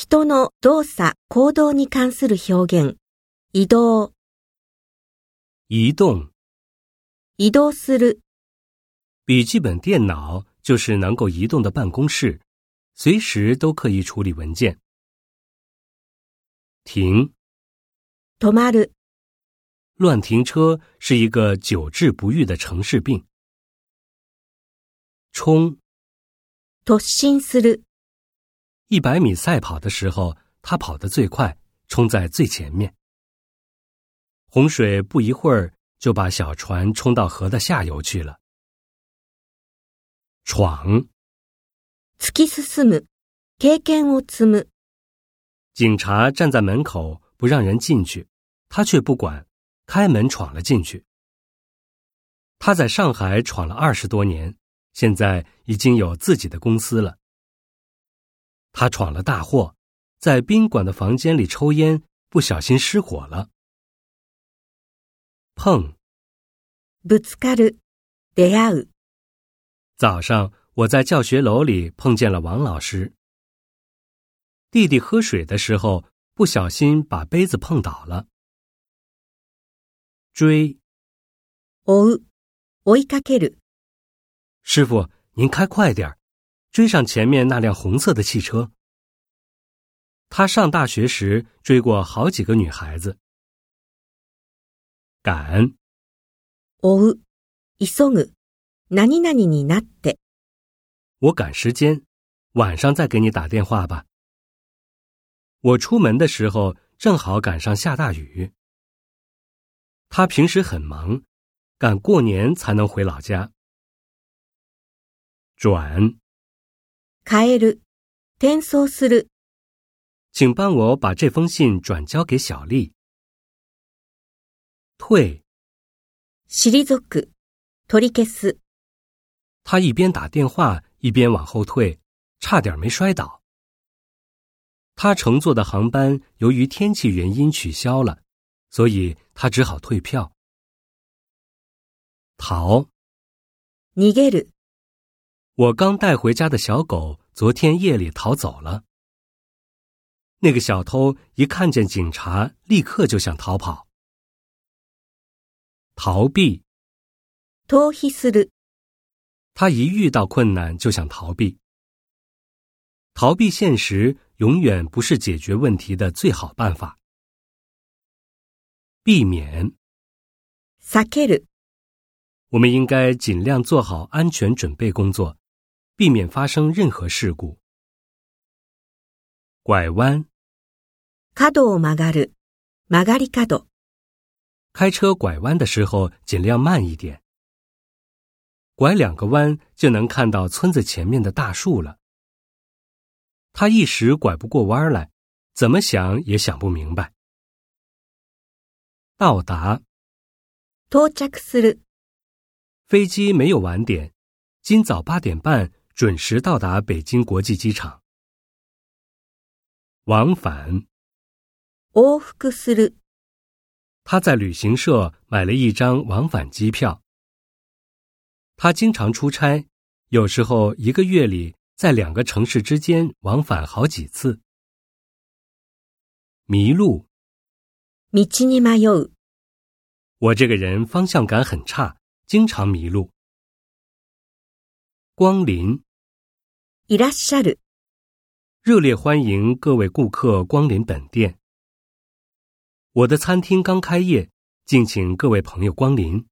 人の動作、行動に関する表現。移動。移動。移動する。笔记本电脑就是能够移动的办公室，随时都可以处理文件。停。止まる。乱停车是一个久治不愈的城市病。冲。突進する。一百米赛跑的时候，他跑得最快，冲在最前面。洪水不一会儿就把小船冲到河的下游去了。闯。警察站在门口不让人进去，他却不管，开门闯了进去。他在上海闯了二十多年，现在已经有自己的公司了。他闯了大祸，在宾馆的房间里抽烟，不小心失火了。碰。ぶつかる、出会う。早上我在教学楼里碰见了王老师。弟弟喝水的时候不小心把杯子碰倒了。追。哦。追いかけ师傅，您开快点儿。追上前面那辆红色的汽车。他上大学时追过好几个女孩子。赶。おう、急ぐ、なにになって。我赶时间，晚上再给你打电话吧。我出门的时候正好赶上下大雨。他平时很忙，赶过年才能回老家。转。変える、転送する。请帮我把这封信转交给小丽。退。尻足、取り消す。他一边打电话一边往后退，差点没摔倒。他乘坐的航班由于天气原因取消了，所以他只好退票。逃。逃げる。我刚带回家的小狗昨天夜里逃走了。那个小偷一看见警察，立刻就想逃跑。逃避。逃避する。他一遇到困难就想逃避。逃避现实永远不是解决问题的最好办法。避免。避ける。我们应该尽量做好安全准备工作。避免发生任何事故。拐弯。角を曲がる、曲がり角。开车拐弯的时候尽量慢一点。拐两个弯就能看到村子前面的大树了。他一时拐不过弯来，怎么想也想不明白。到达。到着する。飞机没有晚点，今早八点半。准时到达北京国际机场。往返。往復する。他在旅行社买了一张往返机票。他经常出差，有时候一个月里在两个城市之间往返好几次。迷路。道に迷う。我这个人方向感很差，经常迷路。光临。いらっしゃる，热烈欢迎各位顾客光临本店。我的餐厅刚开业，敬请各位朋友光临。